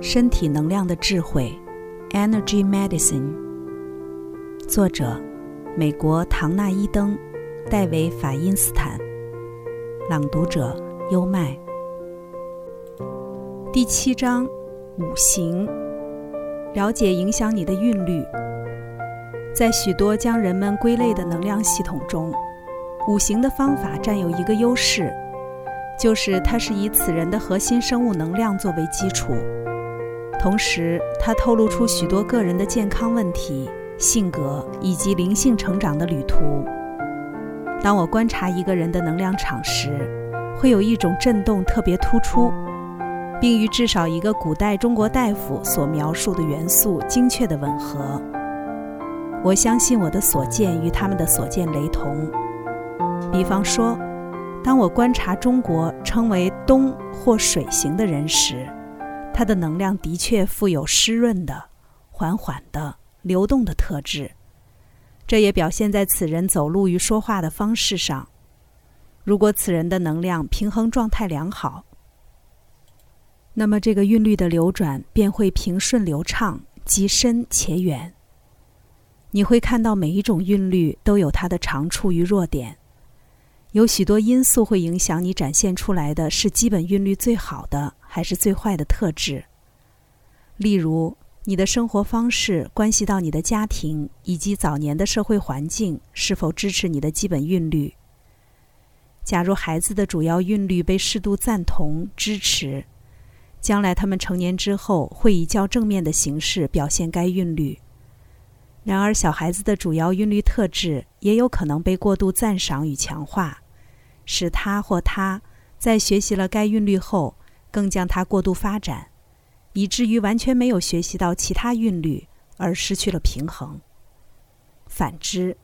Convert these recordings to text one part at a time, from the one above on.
身体能量的智慧，Energy Medicine。作者：美国唐纳伊登、戴维法因斯坦。朗读者：优麦。第七章：五行，了解影响你的韵律。在许多将人们归类的能量系统中，五行的方法占有一个优势，就是它是以此人的核心生物能量作为基础，同时他透露出许多个人的健康问题、性格以及灵性成长的旅途。当我观察一个人的能量场时，会有一种震动特别突出，并与至少一个古代中国大夫所描述的元素精确的吻合。我相信我的所见与他们的所见雷同。比方说，当我观察中国称为“东”或“水型”的人时，它的能量的确富有湿润的、缓缓的、流动的特质。这也表现在此人走路与说话的方式上。如果此人的能量平衡状态良好，那么这个韵律的流转便会平顺流畅、极深且远。你会看到每一种韵律都有它的长处与弱点，有许多因素会影响你展现出来的是基本韵律最好的还是最坏的特质。例如，你的生活方式关系到你的家庭以及早年的社会环境是否支持你的基本韵律。假如孩子的主要韵律被适度赞同支持，将来他们成年之后会以较正面的形式表现该韵律。然而，小孩子的主要韵律特质也有可能被过度赞赏与强化，使他或她在学习了该韵律后，更将它过度发展，以至于完全没有学习到其他韵律而失去了平衡。反之，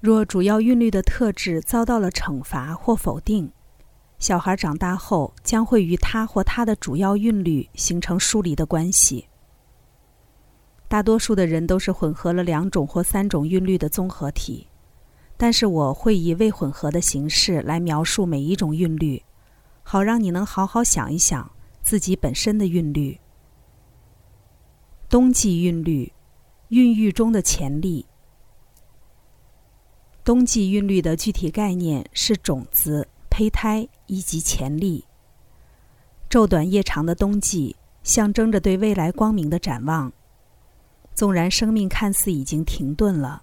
若主要韵律的特质遭到了惩罚或否定，小孩长大后将会与他或他的主要韵律形成疏离的关系。大多数的人都是混合了两种或三种韵律的综合体，但是我会以未混合的形式来描述每一种韵律，好让你能好好想一想自己本身的韵律。冬季韵律，孕育中的潜力。冬季韵律的具体概念是种子、胚胎以及潜力。昼短夜长的冬季象征着对未来光明的展望。纵然生命看似已经停顿了，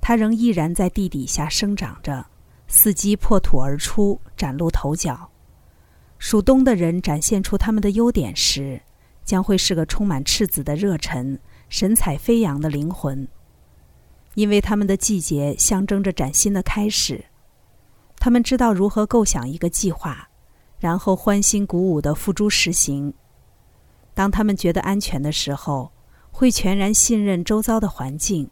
它仍毅然在地底下生长着，伺机破土而出，崭露头角。属冬的人展现出他们的优点时，将会是个充满赤子的热忱、神采飞扬的灵魂，因为他们的季节象征着崭新的开始。他们知道如何构想一个计划，然后欢欣鼓舞地付诸实行。当他们觉得安全的时候。会全然信任周遭的环境，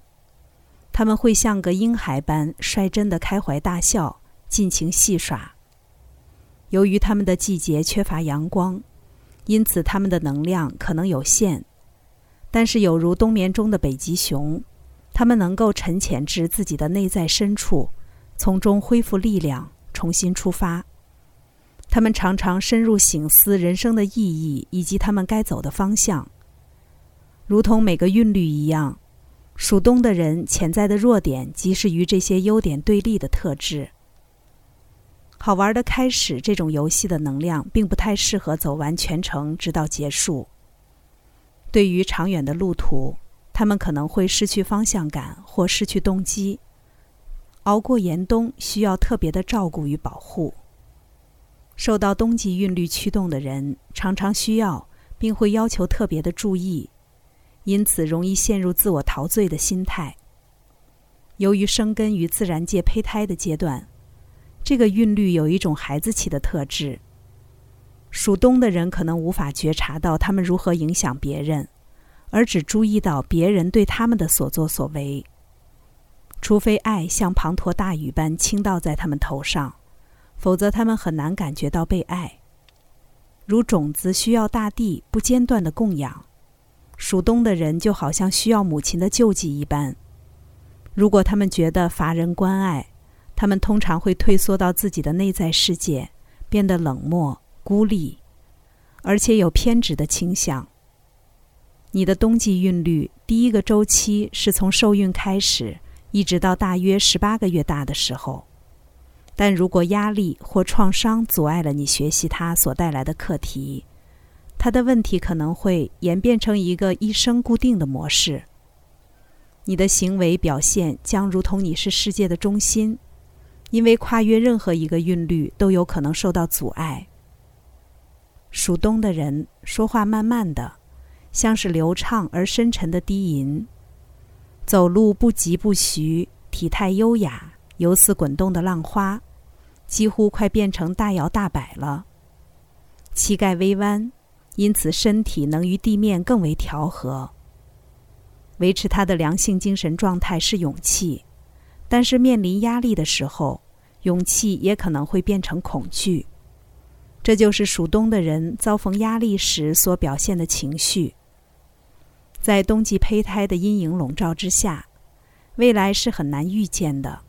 他们会像个婴孩般率真的开怀大笑，尽情戏耍。由于他们的季节缺乏阳光，因此他们的能量可能有限。但是，有如冬眠中的北极熊，他们能够沉潜至自己的内在深处，从中恢复力量，重新出发。他们常常深入醒思人生的意义以及他们该走的方向。如同每个韵律一样，属冬的人潜在的弱点，即是与这些优点对立的特质。好玩的开始这种游戏的能量，并不太适合走完全程直到结束。对于长远的路途，他们可能会失去方向感或失去动机。熬过严冬需要特别的照顾与保护。受到冬季韵律驱动的人，常常需要并会要求特别的注意。因此，容易陷入自我陶醉的心态。由于生根于自然界胚胎的阶段，这个韵律有一种孩子气的特质。属冬的人可能无法觉察到他们如何影响别人，而只注意到别人对他们的所作所为。除非爱像滂沱大雨般倾倒在他们头上，否则他们很难感觉到被爱。如种子需要大地不间断的供养。属冬的人就好像需要母亲的救济一般，如果他们觉得乏人关爱，他们通常会退缩到自己的内在世界，变得冷漠孤立。而且有偏执的倾向。你的冬季韵律第一个周期是从受孕开始，一直到大约十八个月大的时候。但如果压力或创伤阻碍了你学习它所带来的课题，它的问题可能会演变成一个一生固定的模式。你的行为表现将如同你是世界的中心，因为跨越任何一个韵律都有可能受到阻碍。属冬的人说话慢慢的。像是流畅而深沉的低吟，走路不疾不徐，体态优雅，犹似滚动的浪花，几乎快变成大摇大摆了。膝盖微弯，因此身体能与地面更为调和。维持他的良性精神状态是勇气，但是面临压力的时候，勇气也可能会变成恐惧。这就是属冬的人遭逢压力时所表现的情绪。在冬季胚胎的阴影笼罩之下，未来是很难预见的。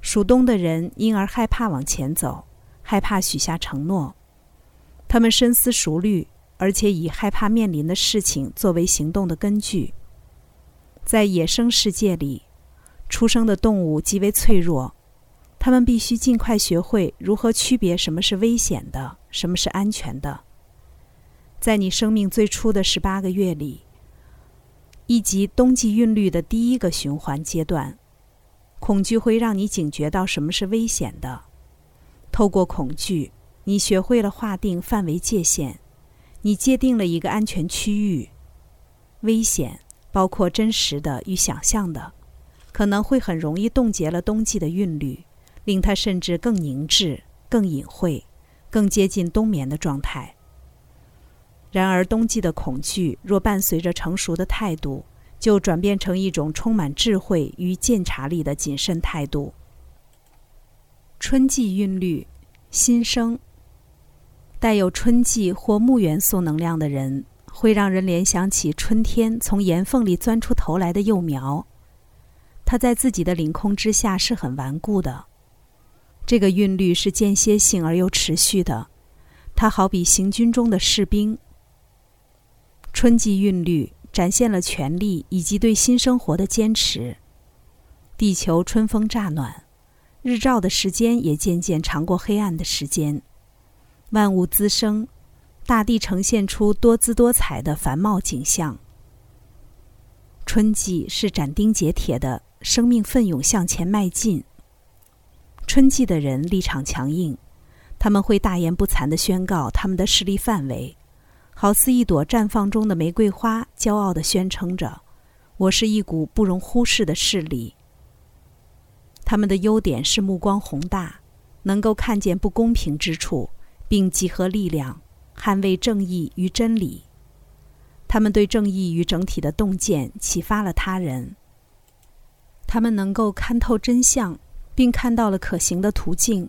属冬的人因而害怕往前走，害怕许下承诺。他们深思熟虑，而且以害怕面临的事情作为行动的根据。在野生世界里，出生的动物极为脆弱，他们必须尽快学会如何区别什么是危险的，什么是安全的。在你生命最初的十八个月里。以及冬季韵律的第一个循环阶段，恐惧会让你警觉到什么是危险的。透过恐惧，你学会了划定范围界限，你界定了一个安全区域。危险包括真实的与想象的，可能会很容易冻结了冬季的韵律，令它甚至更凝滞、更隐晦、更接近冬眠的状态。然而，冬季的恐惧若伴随着成熟的态度，就转变成一种充满智慧与鉴察力的谨慎态度。春季韵律，新生。带有春季或木元素能量的人，会让人联想起春天从岩缝里钻出头来的幼苗。它在自己的凌空之下是很顽固的。这个韵律是间歇性而又持续的，它好比行军中的士兵。春季韵律展现了权力以及对新生活的坚持。地球春风乍暖，日照的时间也渐渐长过黑暗的时间。万物滋生，大地呈现出多姿多彩的繁茂景象。春季是斩钉截铁的，生命奋勇向前迈进。春季的人立场强硬，他们会大言不惭地宣告他们的势力范围。好似一朵绽放中的玫瑰花，骄傲地宣称着：“我是一股不容忽视的势力。”他们的优点是目光宏大，能够看见不公平之处，并集合力量捍卫正义与真理。他们对正义与整体的洞见启发了他人。他们能够看透真相，并看到了可行的途径。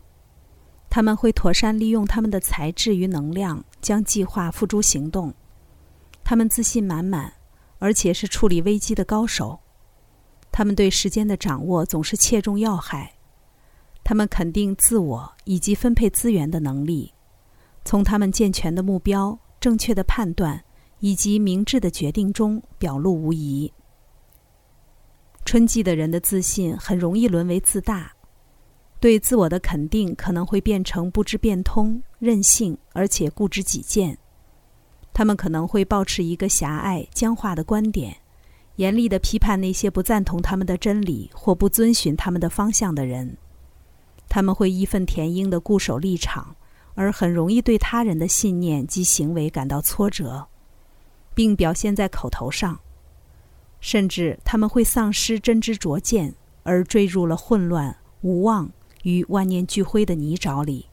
他们会妥善利用他们的才智与能量，将计划付诸行动。他们自信满满，而且是处理危机的高手。他们对时间的掌握总是切中要害。他们肯定自我以及分配资源的能力。从他们健全的目标、正确的判断以及明智的决定中表露无遗。春季的人的自信很容易沦为自大。对自我的肯定可能会变成不知变通、任性，而且固执己见。他们可能会保持一个狭隘、僵化的观点，严厉的批判那些不赞同他们的真理或不遵循他们的方向的人。他们会义愤填膺地固守立场，而很容易对他人的信念及行为感到挫折，并表现在口头上。甚至他们会丧失真知灼见，而坠入了混乱、无望。与万念俱灰的泥沼里。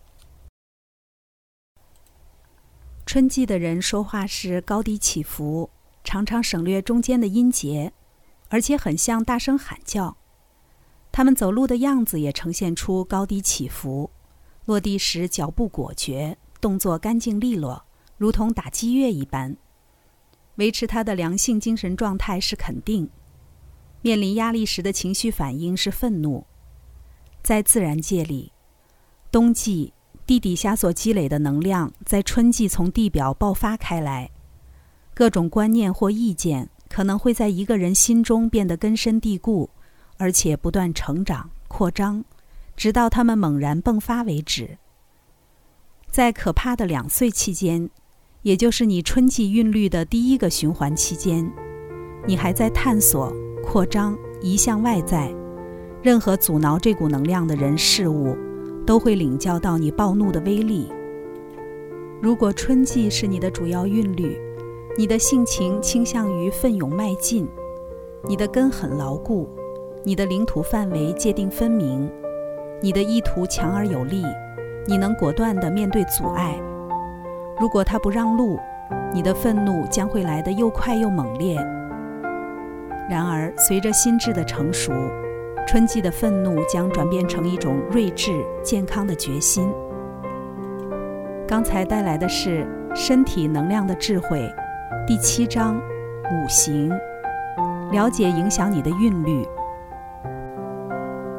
春季的人说话时高低起伏，常常省略中间的音节，而且很像大声喊叫。他们走路的样子也呈现出高低起伏，落地时脚步果决，动作干净利落，如同打击乐一般。维持他的良性精神状态是肯定。面临压力时的情绪反应是愤怒。在自然界里，冬季地底下所积累的能量在春季从地表爆发开来，各种观念或意见可能会在一个人心中变得根深蒂固，而且不断成长扩张，直到他们猛然迸发为止。在可怕的两岁期间，也就是你春季韵律的第一个循环期间，你还在探索、扩张、移向外在，任何阻挠这股能量的人事物。都会领教到你暴怒的威力。如果春季是你的主要韵律，你的性情倾向于奋勇迈进，你的根很牢固，你的领土范围界定分明，你的意图强而有力，你能果断地面对阻碍。如果他不让路，你的愤怒将会来得又快又猛烈。然而，随着心智的成熟，春季的愤怒将转变成一种睿智、健康的决心。刚才带来的是身体能量的智慧，第七章五行，了解影响你的韵律。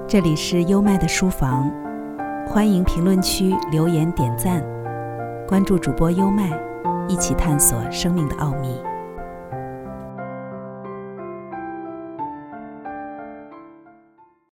这里是优麦的书房，欢迎评论区留言点赞，关注主播优麦，一起探索生命的奥秘。